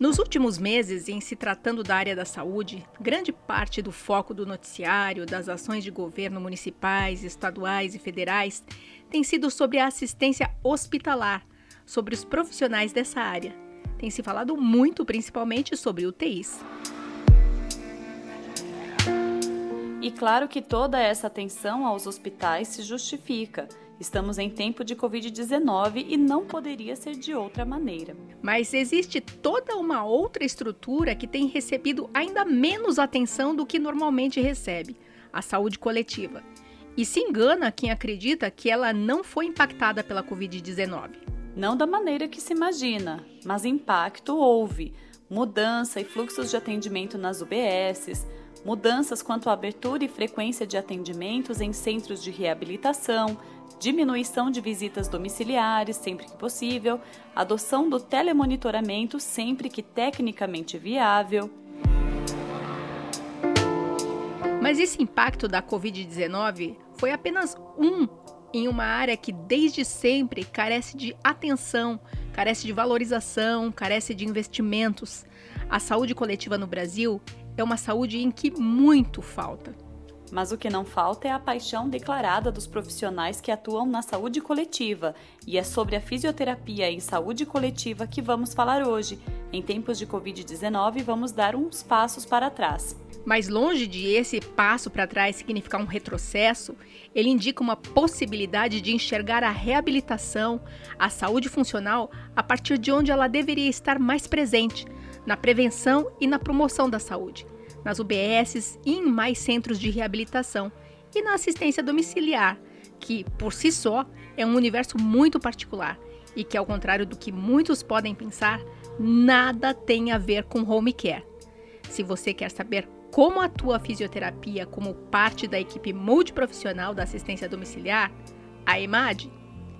Nos últimos meses, em se tratando da área da saúde, grande parte do foco do noticiário, das ações de governo municipais, estaduais e federais tem sido sobre a assistência hospitalar, sobre os profissionais dessa área. Tem se falado muito, principalmente, sobre UTIs. E claro que toda essa atenção aos hospitais se justifica. Estamos em tempo de Covid-19 e não poderia ser de outra maneira. Mas existe toda uma outra estrutura que tem recebido ainda menos atenção do que normalmente recebe a saúde coletiva. E se engana quem acredita que ela não foi impactada pela Covid-19. Não da maneira que se imagina, mas impacto houve. Mudança e fluxos de atendimento nas UBSs, mudanças quanto à abertura e frequência de atendimentos em centros de reabilitação, diminuição de visitas domiciliares sempre que possível, adoção do telemonitoramento sempre que tecnicamente viável. Mas esse impacto da Covid-19 foi apenas um em uma área que desde sempre carece de atenção, carece de valorização, carece de investimentos. A saúde coletiva no Brasil é uma saúde em que muito falta. Mas o que não falta é a paixão declarada dos profissionais que atuam na saúde coletiva, e é sobre a fisioterapia em saúde coletiva que vamos falar hoje. Em tempos de Covid-19, vamos dar uns passos para trás. Mas longe de esse passo para trás significar um retrocesso, ele indica uma possibilidade de enxergar a reabilitação, a saúde funcional, a partir de onde ela deveria estar mais presente, na prevenção e na promoção da saúde nas UBSs e em mais centros de reabilitação, e na assistência domiciliar, que, por si só, é um universo muito particular e que, ao contrário do que muitos podem pensar, nada tem a ver com home care. Se você quer saber como atua a fisioterapia como parte da equipe multiprofissional da assistência domiciliar, a EMAD,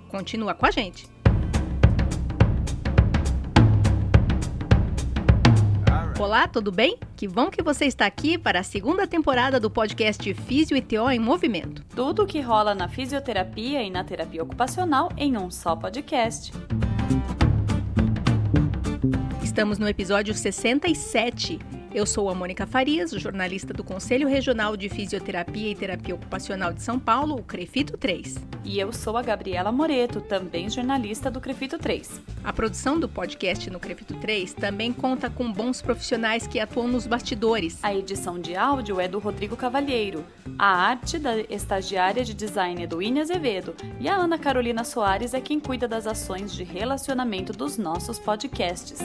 continua com a gente. Olá, tudo bem? Que bom que você está aqui para a segunda temporada do podcast Físio e TO em Movimento. Tudo o que rola na fisioterapia e na terapia ocupacional em um só podcast. Estamos no episódio 67 eu sou a Mônica Farias, jornalista do Conselho Regional de Fisioterapia e Terapia Ocupacional de São Paulo, o CREFITO 3. E eu sou a Gabriela Moreto, também jornalista do CREFITO 3. A produção do podcast no CREFITO 3 também conta com bons profissionais que atuam nos bastidores. A edição de áudio é do Rodrigo Cavalheiro, a arte da estagiária de design é do Ine Azevedo e a Ana Carolina Soares é quem cuida das ações de relacionamento dos nossos podcasts.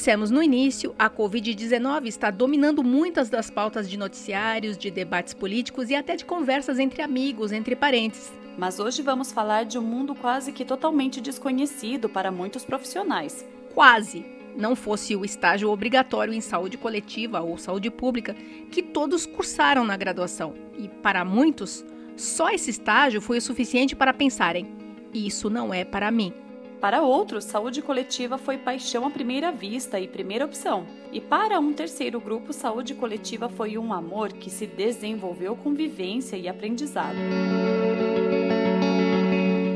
Dissemos no início, a Covid-19 está dominando muitas das pautas de noticiários, de debates políticos e até de conversas entre amigos, entre parentes. Mas hoje vamos falar de um mundo quase que totalmente desconhecido para muitos profissionais. Quase! Não fosse o estágio obrigatório em saúde coletiva ou saúde pública que todos cursaram na graduação. E para muitos, só esse estágio foi o suficiente para pensarem: isso não é para mim. Para outros, saúde coletiva foi paixão à primeira vista e primeira opção. E para um terceiro grupo, saúde coletiva foi um amor que se desenvolveu com vivência e aprendizado.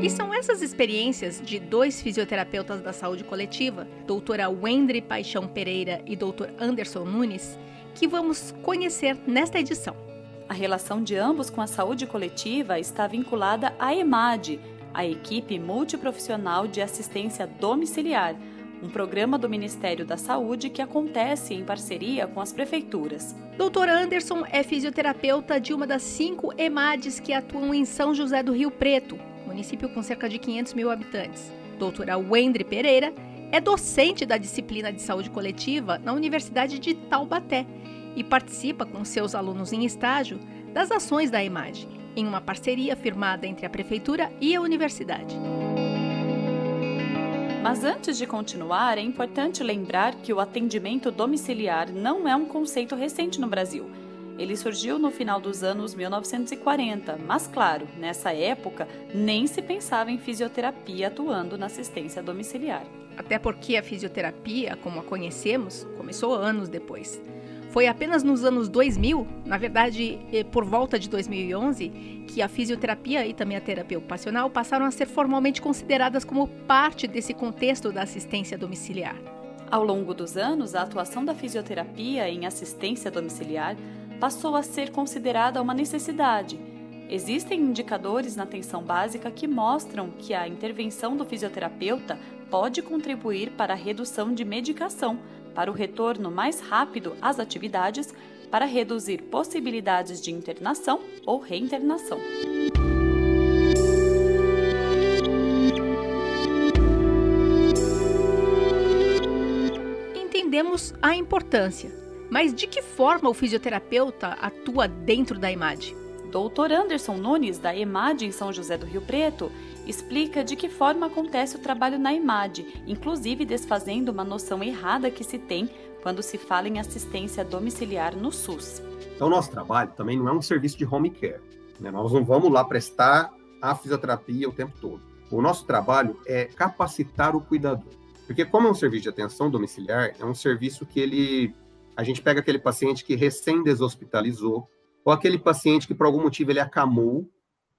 E são essas experiências de dois fisioterapeutas da saúde coletiva, doutora Wendry Paixão Pereira e doutor Anderson Nunes, que vamos conhecer nesta edição. A relação de ambos com a saúde coletiva está vinculada à EMAD, a equipe multiprofissional de assistência domiciliar, um programa do Ministério da Saúde que acontece em parceria com as prefeituras. Doutor Anderson é fisioterapeuta de uma das cinco EMADs que atuam em São José do Rio Preto, município com cerca de 500 mil habitantes. Doutora Wendry Pereira é docente da disciplina de saúde coletiva na Universidade de Taubaté e participa com seus alunos em estágio das ações da EMAD em uma parceria firmada entre a Prefeitura e a Universidade. Mas antes de continuar, é importante lembrar que o atendimento domiciliar não é um conceito recente no Brasil. Ele surgiu no final dos anos 1940, mas claro, nessa época nem se pensava em fisioterapia atuando na assistência domiciliar. Até porque a fisioterapia, como a conhecemos, começou anos depois Foi apenas nos anos 2000, na verdade, eh, por volta de 2011, que a fisioterapia e também a terapia ocupacional passaram a ser formalmente consideradas como parte desse contexto da assistência domiciliar. Ao longo dos anos, a atuação da fisioterapia em assistência domiciliar passou a ser considerada uma necessidade. Existem indicadores na atenção básica que mostram que a intervenção do fisioterapeuta pode contribuir para a redução de medicação, para o retorno mais rápido às atividades, para reduzir possibilidades de internação ou reinternação. Entendemos a importância, mas de que forma o fisioterapeuta atua dentro da IMAD? Dr. Anderson Nunes, da EMAD em São José do Rio Preto, explica de que forma acontece o trabalho na IMAD, inclusive desfazendo uma noção errada que se tem quando se fala em assistência domiciliar no SUS. Então, nosso trabalho também não é um serviço de home care. Né? Nós não vamos lá prestar a fisioterapia o tempo todo. O nosso trabalho é capacitar o cuidador. Porque como é um serviço de atenção domiciliar, é um serviço que ele a gente pega aquele paciente que recém deshospitalizou ou aquele paciente que por algum motivo ele acamou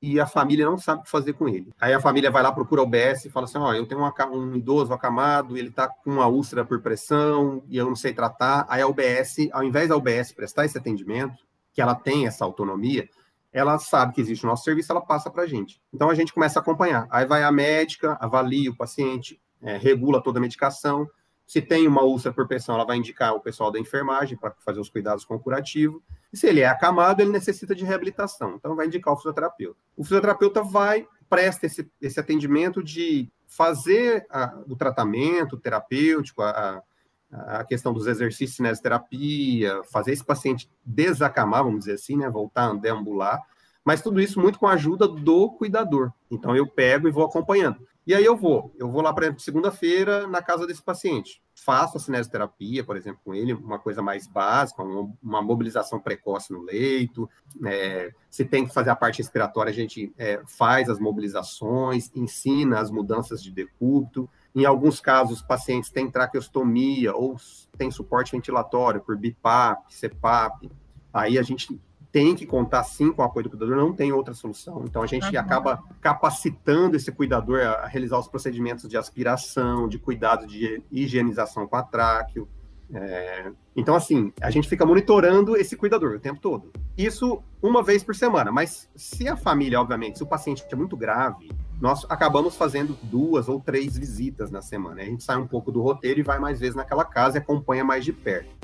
e a família não sabe o que fazer com ele. Aí a família vai lá, procura o UBS e fala assim: Ó, oh, eu tenho um idoso acamado, ele tá com uma úlcera por pressão e eu não sei tratar. Aí a UBS, ao invés da UBS prestar esse atendimento, que ela tem essa autonomia, ela sabe que existe o nosso serviço, ela passa para a gente. Então a gente começa a acompanhar. Aí vai a médica, avalia o paciente, é, regula toda a medicação. Se tem uma úlcera por pressão, ela vai indicar o pessoal da enfermagem para fazer os cuidados com o curativo. E se ele é acamado, ele necessita de reabilitação. Então, vai indicar o fisioterapeuta. O fisioterapeuta vai, presta esse, esse atendimento de fazer a, o tratamento terapêutico, a, a questão dos exercícios de terapia, fazer esse paciente desacamar, vamos dizer assim, né, voltar a deambular, mas tudo isso muito com a ajuda do cuidador. Então eu pego e vou acompanhando. E aí eu vou, eu vou lá, por exemplo, segunda-feira na casa desse paciente. Faço a cinesioterapia, por exemplo, com ele, uma coisa mais básica, uma mobilização precoce no leito. É, se tem que fazer a parte respiratória, a gente é, faz as mobilizações, ensina as mudanças de decúbito. Em alguns casos, pacientes têm traqueostomia ou têm suporte ventilatório por BIPAP, CPAP. Aí a gente tem que contar sim com o apoio do cuidador, não tem outra solução. Então a gente uhum. acaba capacitando esse cuidador a realizar os procedimentos de aspiração, de cuidado de higienização com a tráqueo. É... Então, assim, a gente fica monitorando esse cuidador o tempo todo. Isso uma vez por semana, mas se a família, obviamente, se o paciente é muito grave, nós acabamos fazendo duas ou três visitas na semana. A gente sai um pouco do roteiro e vai mais vezes naquela casa e acompanha mais de perto.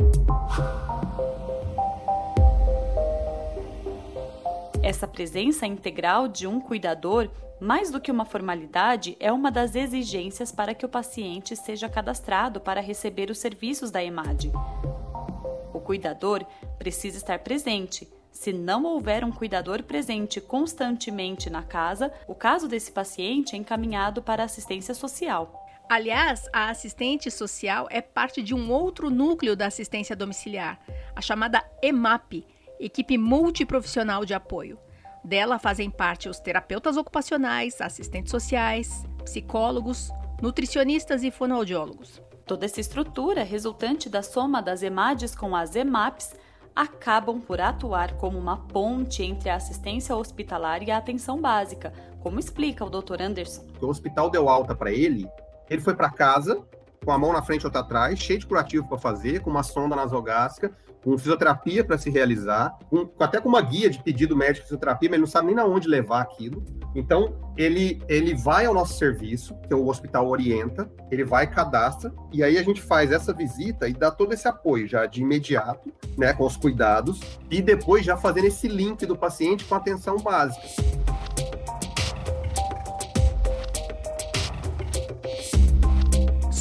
Essa presença integral de um cuidador, mais do que uma formalidade, é uma das exigências para que o paciente seja cadastrado para receber os serviços da EMAD. O cuidador precisa estar presente. Se não houver um cuidador presente constantemente na casa, o caso desse paciente é encaminhado para assistência social. Aliás, a assistente social é parte de um outro núcleo da assistência domiciliar, a chamada EMAP, equipe multiprofissional de apoio. Dela fazem parte os terapeutas ocupacionais, assistentes sociais, psicólogos, nutricionistas e fonoaudiólogos. Toda essa estrutura, resultante da soma das EMADs com as EMAPs, acabam por atuar como uma ponte entre a assistência hospitalar e a atenção básica, como explica o Dr. Anderson. O hospital deu alta para ele, ele foi para casa, com a mão na frente outra atrás, cheio de curativo para fazer, com uma sonda nasogástrica, com fisioterapia para se realizar, até com uma guia de pedido médico de fisioterapia, mas ele não sabe nem na onde levar aquilo. Então, ele, ele vai ao nosso serviço, que o hospital orienta, ele vai, cadastra, e aí a gente faz essa visita e dá todo esse apoio já de imediato, né, com os cuidados, e depois já fazendo esse link do paciente com a atenção básica.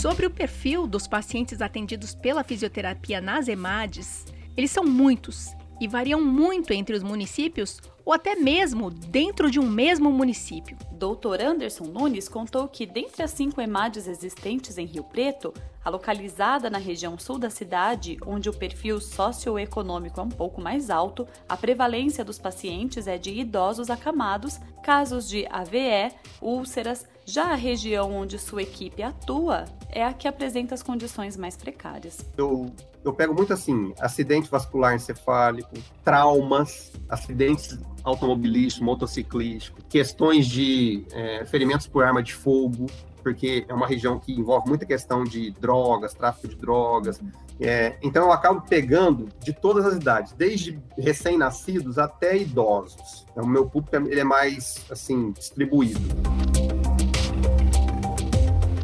Sobre o perfil dos pacientes atendidos pela fisioterapia nas EMADs, eles são muitos e variam muito entre os municípios ou até mesmo dentro de um mesmo município. Dr. Anderson Nunes contou que, dentre as cinco EMADs existentes em Rio Preto, a localizada na região sul da cidade, onde o perfil socioeconômico é um pouco mais alto, a prevalência dos pacientes é de idosos acamados, casos de AVE, úlceras, Já a região onde sua equipe atua é a que apresenta as condições mais precárias. Eu, eu pego muito assim: acidente vascular encefálico, traumas, acidentes automobilísticos, motociclísticos, questões de é, ferimentos por arma de fogo, porque é uma região que envolve muita questão de drogas, tráfico de drogas. É, então eu acabo pegando de todas as idades, desde recém-nascidos até idosos. Então, o meu público ele é mais assim distribuído.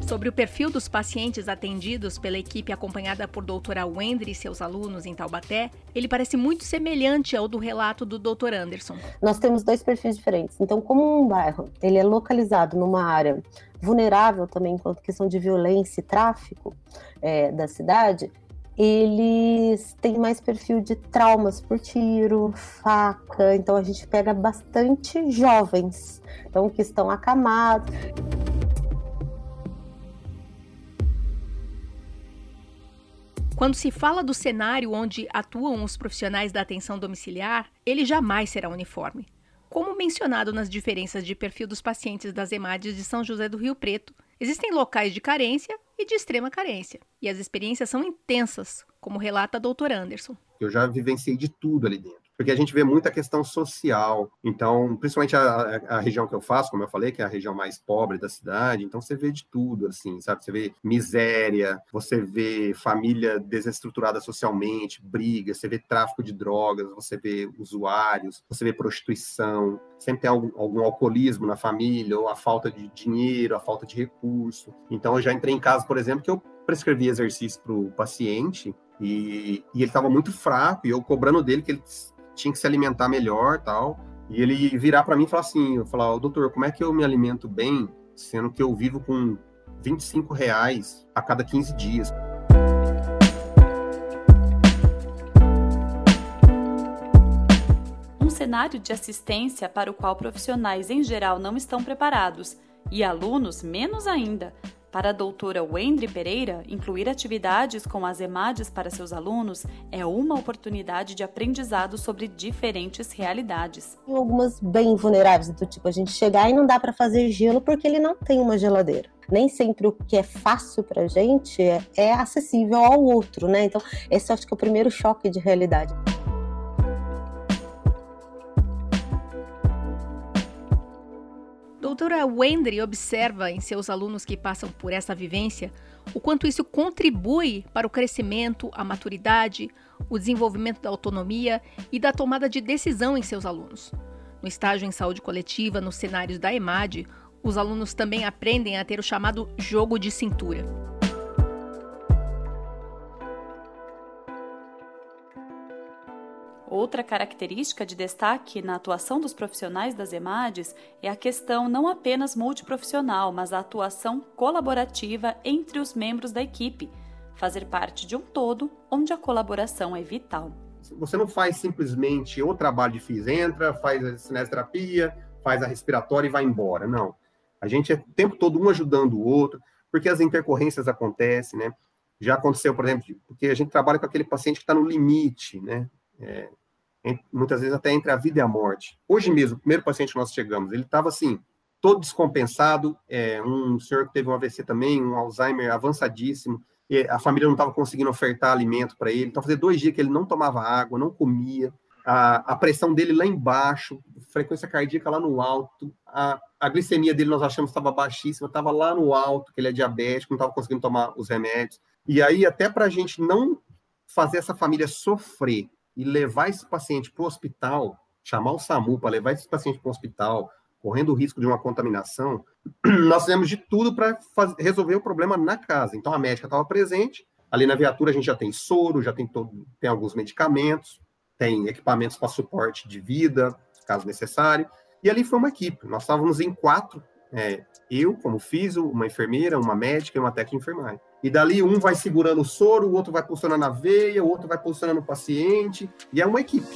Sobre o perfil dos pacientes atendidos pela equipe acompanhada por doutora Wendry e seus alunos em Taubaté, ele parece muito semelhante ao do relato do Dr. Anderson. Nós temos dois perfis diferentes. Então, como um bairro ele é localizado numa área vulnerável também enquanto questão de violência e tráfico é, da cidade, eles têm mais perfil de traumas por tiro, faca, então a gente pega bastante jovens, então que estão acamados. Quando se fala do cenário onde atuam os profissionais da atenção domiciliar, ele jamais será uniforme. Como mencionado nas diferenças de perfil dos pacientes das EMADs de São José do Rio Preto, existem locais de carência e de extrema carência, e as experiências são intensas, como relata a doutora Anderson. Eu já vivenciei de tudo ali dentro porque a gente vê muita questão social. Então, principalmente a, a, região que eu faço, como eu falei, que é a região mais pobre da cidade, então você vê de tudo, assim, sabe? Você vê miséria, você vê família desestruturada socialmente, briga, você vê tráfico de drogas, você vê usuários, você vê prostituição, sempre tem algum, algum alcoolismo na família, ou a falta de dinheiro, a falta de recurso. Então, eu já entrei em casos, por exemplo, que eu prescrevi exercício para o paciente e, e ele estava muito fraco, e eu cobrando dele que ele tinha que se alimentar melhor tal. E ele virar para mim e falar assim, eu falar, oh, doutor, como é que eu me alimento bem, sendo que eu vivo com 25 reais a cada 15 dias? Um cenário de assistência para o qual profissionais em geral não estão preparados e alunos menos ainda, para a doutora Wendry Pereira, incluir atividades com as EMADs para seus alunos é uma oportunidade de aprendizado sobre diferentes realidades. Tem algumas bem vulneráveis, do tipo a gente chegar e não dá para fazer gelo porque ele não tem uma geladeira nem sempre o que é fácil para a gente é, é, acessível ao outro, né? Então, esse acho que é o primeiro choque de realidade. Doutora Wendry observa em seus alunos que passam por essa vivência o quanto isso contribui para o crescimento, a maturidade, o desenvolvimento da autonomia e da tomada de decisão em seus alunos. No estágio em saúde coletiva, nos cenários da EMAD, os alunos também aprendem a ter o chamado jogo de cintura. Outra característica de destaque na atuação dos profissionais das EMADs é a questão não apenas multiprofissional, mas a atuação colaborativa entre os membros da equipe, fazer parte de um todo onde a colaboração é vital. Você não faz simplesmente o trabalho de FIS, entra, faz a cinesioterapia, faz a respiratória e vai embora. Não. A gente é o tempo todo um ajudando o outro, porque as intercorrências acontecem, né? Já aconteceu, por exemplo, porque a gente trabalha com aquele paciente que está no limite, né? É, muitas vezes até entre a vida e a morte. Hoje mesmo, o primeiro paciente que nós chegamos, ele estava assim, todo descompensado, é, um senhor que teve um AVC também, um Alzheimer avançadíssimo, a família não estava conseguindo ofertar alimento para ele, então fazia dois dias que ele não tomava água, não comia, a, a pressão dele lá embaixo, frequência cardíaca lá no alto, a, a glicemia dele nós achamos estava baixíssima, estava lá no alto, que ele é diabético, não estava conseguindo tomar os remédios, e aí até para a gente não fazer essa família sofrer, e levar esse paciente para o hospital, chamar o SAMU para levar esse paciente para o hospital, correndo o risco de uma contaminação, nós fizemos de tudo para resolver o problema na casa. Então a médica estava presente, ali na viatura a gente já tem soro, já tem, todo, tem alguns medicamentos, tem equipamentos para suporte de vida, caso necessário, e ali foi uma equipe. Nós estávamos em quatro, é, eu como físico, uma enfermeira, uma médica e uma técnica de enfermagem. E dali um vai segurando o soro, o outro vai posicionando a veia, o outro vai posicionando o paciente, e é uma equipe.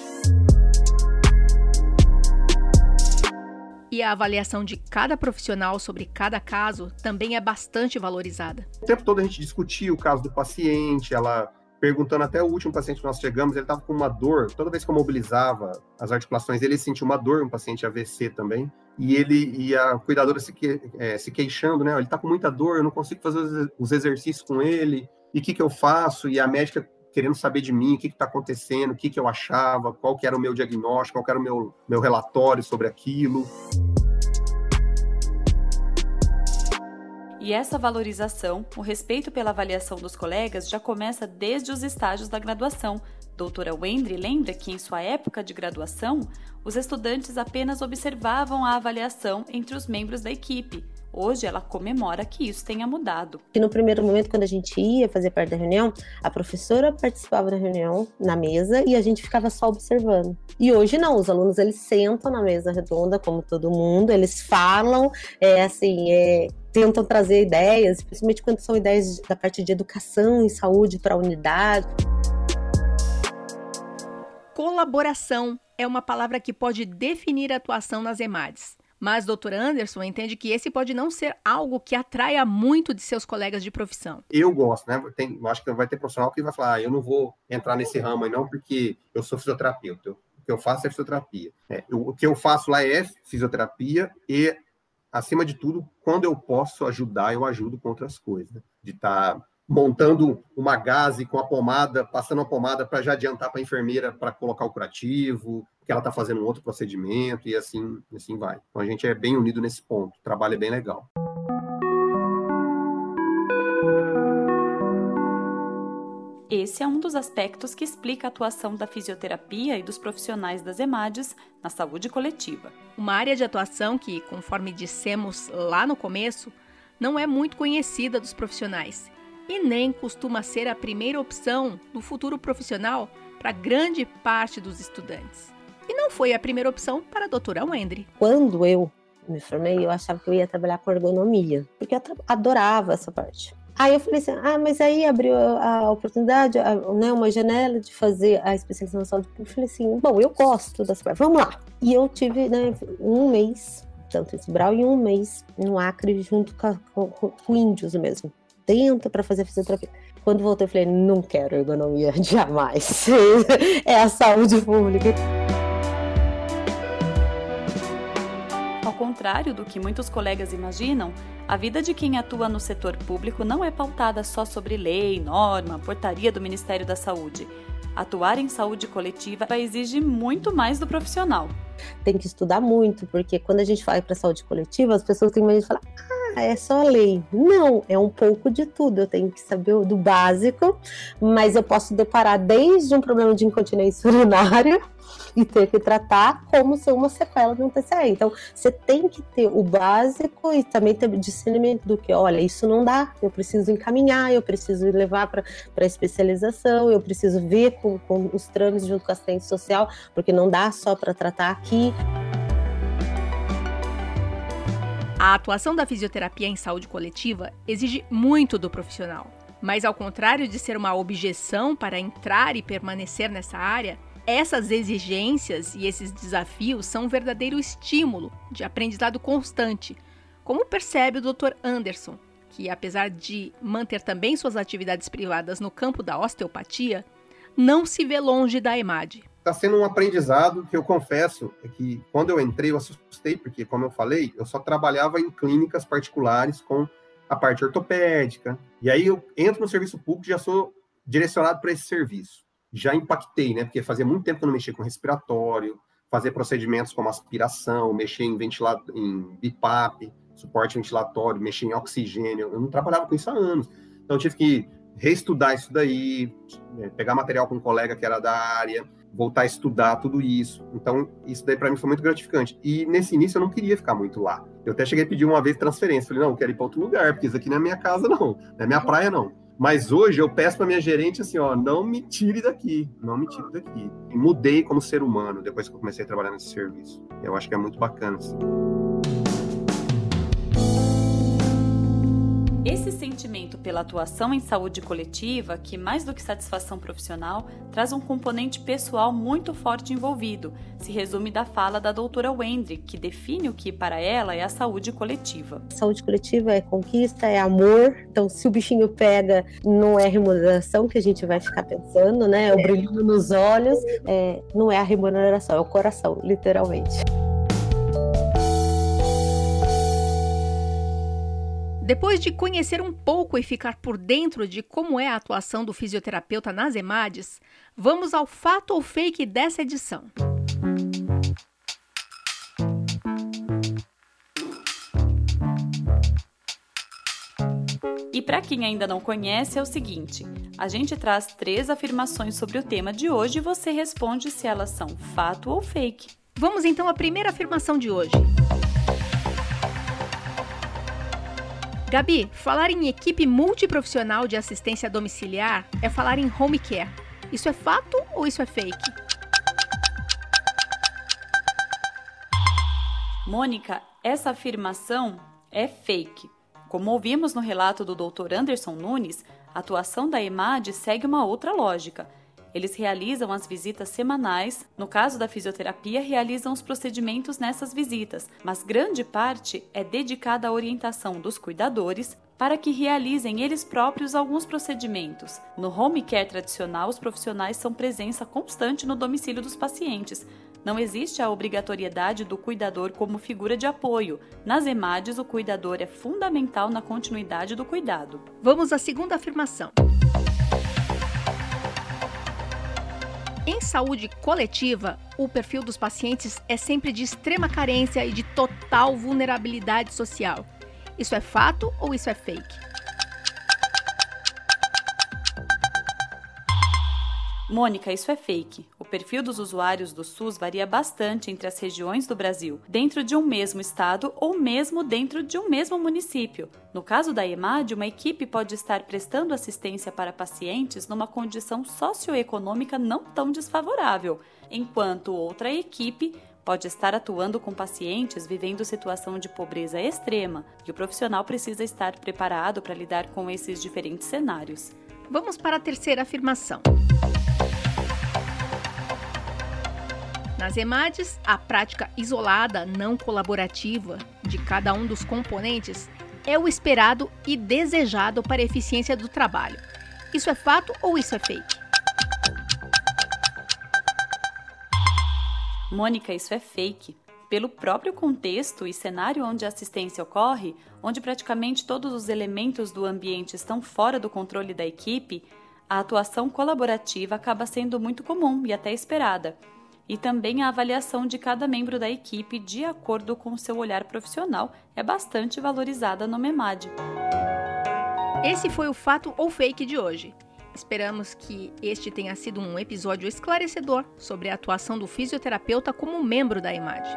E a avaliação de cada profissional sobre cada caso também é bastante valorizada. O tempo todo a gente discutia o caso do paciente, ela perguntando até o último paciente que nós chegamos, ele estava com uma dor, toda vez que eu mobilizava as articulações, ele sentiu uma dor, um paciente AVC também, e ele e a cuidadora se, que, é, se queixando, né? Ele está com muita dor, eu não consigo fazer os exercícios com ele, e o que, que eu faço? E a médica querendo saber de mim, o que está acontecendo, o que, que eu achava, qual que era o meu diagnóstico, qual que era o meu, meu relatório sobre aquilo. E essa valorização, o respeito pela avaliação dos colegas já começa desde os estágios da graduação. Doutora Wendry lembra que em sua época de graduação, os estudantes apenas observavam a avaliação entre os membros da equipe. Hoje ela comemora que isso tenha mudado. E no primeiro momento, quando a gente ia fazer parte da reunião, a professora participava da reunião na mesa e a gente ficava só observando. E hoje não, os alunos eles sentam na mesa redonda, como todo mundo, eles falam, é assim, é, tentam trazer ideias, principalmente quando são ideias da parte de educação e saúde para a unidade. Colaboração é uma palavra que pode definir a atuação nas EMADs. Mas Dr. Anderson entende que esse pode não ser algo que atraia muito de seus colegas de profissão. Eu gosto, né? Tem, acho que vai ter profissional que vai falar, ah, eu não vou entrar nesse ramo aí não, porque eu sou fisioterapeuta. O que eu faço é fisioterapia. É, o que eu faço lá é fisioterapia e acima de tudo, quando eu posso ajudar, eu ajudo com outras coisas. Né? De estar tá montando uma gase com a pomada, passando a pomada para já adiantar para a enfermeira para colocar o curativo, que ela está fazendo um outro procedimento e assim, assim vai. Então a gente é bem unido nesse ponto. O trabalho é bem legal. Esse é um dos aspectos que explica a atuação da fisioterapia e dos profissionais das EMADs na saúde coletiva. Uma área de atuação que, conforme dissemos lá no começo, não é muito conhecida dos profissionais e nem costuma ser a primeira opção do futuro profissional para grande parte dos estudantes. E não foi a primeira opção para a doutora Wendry. Quando eu me formei, eu achava que eu ia trabalhar com ergonomia, porque eu adorava essa parte. Aí eu falei assim, ah, mas aí abriu a, oportunidade, a, né, uma janela de fazer a especialização em saúde pública. Eu falei assim, bom, eu gosto dessa parte, vamos lá. E eu tive, né, um mês, tanto em Sobral, e um mês no Acre, junto com, com, com índios mesmo. Tenta para fazer fisioterapia. Quando voltei, eu falei, não quero ergonomia, jamais. é a saúde pública. Contrário do que muitos colegas imaginam, a vida de quem atua no setor público não é pautada só sobre lei, norma, portaria do Ministério da Saúde. Atuar em saúde coletiva exige muito mais do profissional. Tem que estudar muito, porque quando a gente vai para saúde coletiva, as pessoas têm medo de falar: ah, é só lei. Não, é um pouco de tudo. Eu tenho que saber do básico, mas eu posso deparar desde um problema de incontinência urinária e ter que tratar como ser uma sequela de um TCE. Então, você tem que ter o básico e também ter discernimento do que, olha, isso não dá, eu preciso encaminhar, eu preciso levar para especialização, eu preciso ver com, com os trâmites junto com a assistente social, porque não dá só para tratar aqui. A atuação da fisioterapia em saúde coletiva exige muito do profissional. Mas, ao contrário de ser uma objeção para entrar e permanecer nessa área, essas exigências e esses desafios são um verdadeiro estímulo de aprendizado constante, como percebe o Dr. Anderson, que apesar de manter também suas atividades privadas no campo da osteopatia, não se vê longe da EMAD. Está sendo um aprendizado que eu confesso é que quando eu entrei eu assustei, porque como eu falei, eu só trabalhava em clínicas particulares com a parte ortopédica. E aí eu entro no serviço público já sou direcionado para esse serviço já impactei, né? Porque fazia muito tempo que eu não mexia com respiratório, fazer procedimentos como aspiração, mexer em ventilador, em BIPAP, suporte ventilatório, mexer em oxigênio. Eu não trabalhava com isso há anos. Então eu tive que reestudar isso daí, né, pegar material com um colega que era da área, voltar a estudar tudo isso. Então, isso daí para mim foi muito gratificante. E nesse início eu não queria ficar muito lá. Eu até cheguei a pedir uma vez transferência. Falei, não, eu quero ir para outro lugar, porque isso aqui não é minha casa, não. Não é minha praia, não. Mas hoje eu peço para minha gerente assim, ó, não me tire daqui, não me tire daqui. E mudei como ser humano depois que eu comecei a trabalhar nesse serviço. Eu acho que é muito bacana. Assim. Esse sentimento pela atuação em saúde coletiva, que mais do que satisfação profissional, traz um componente pessoal muito forte envolvido, se resume da fala da doutora Wendry, que define o que para ela é a saúde coletiva. Saúde coletiva é conquista, é amor. Então, se o bichinho pega, não é remuneração que a gente vai ficar pensando, né? É o brilho nos olhos, é, não é a remuneração, é o coração, literalmente. Depois de conhecer um pouco e ficar por dentro de como é a atuação do fisioterapeuta nas EMADs, vamos ao fato ou fake dessa edição. E para quem ainda não conhece, é o seguinte: a gente traz três afirmações sobre o tema de hoje e você responde se elas são fato ou fake. Vamos então à primeira afirmação de hoje. Gabi, falar em equipe multiprofissional de assistência domiciliar é falar em home care. Isso é fato ou isso é fake? Mônica, essa afirmação é fake. Como ouvimos no relato do Dr. Anderson Nunes, a atuação da EMAD segue uma outra lógica eles realizam as visitas semanais, no caso da fisioterapia, realizam os procedimentos nessas visitas, mas grande parte é dedicada à orientação dos cuidadores para que realizem eles próprios alguns procedimentos. No home care tradicional, os profissionais são presença constante no domicílio dos pacientes. Não existe a obrigatoriedade do cuidador como figura de apoio. Nas EMADs, o cuidador é fundamental na continuidade do cuidado. Vamos à segunda afirmação. Em saúde coletiva, o perfil dos pacientes é sempre de extrema carência e de total vulnerabilidade social. Isso é fato ou isso é fake? Mônica, isso é fake. O perfil dos usuários do SUS varia bastante entre as regiões do Brasil, dentro de um mesmo estado ou mesmo dentro de um mesmo município. No caso da EMAD, uma equipe pode estar prestando assistência para pacientes numa condição socioeconômica não tão desfavorável, enquanto outra equipe pode estar atuando com pacientes vivendo situação de pobreza extrema e o profissional precisa estar preparado para lidar com esses diferentes cenários. Vamos para a terceira afirmação. Nas EMADs, a prática isolada, não colaborativa, de cada um dos componentes é o esperado e desejado para a eficiência do trabalho. Isso é fato ou isso é fake? Mônica, isso é fake. Pelo próprio contexto e cenário onde a assistência ocorre, onde praticamente todos os elementos do ambiente estão fora do controle da equipe, a atuação colaborativa acaba sendo muito comum e até esperada e também a avaliação de cada membro da equipe de acordo com seu olhar profissional é bastante valorizada no MEMAD. Esse foi o fato ou fake de hoje. Esperamos que este tenha sido um episódio esclarecedor sobre a atuação do fisioterapeuta como membro da IMAD.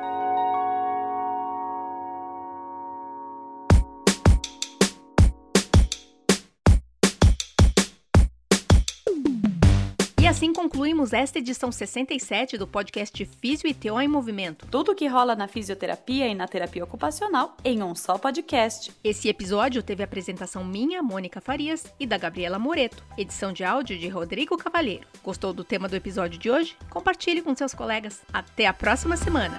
Assim concluímos esta edição 67 do podcast Físio e Teo em Movimento. Tudo o que rola na fisioterapia e na terapia ocupacional em um só podcast. Esse episódio teve a apresentação minha, Mônica Farias, e da Gabriela Moreto, edição de áudio de Rodrigo Cavalheiro. Gostou do tema do episódio de hoje? Compartilhe com seus colegas. Até a próxima semana!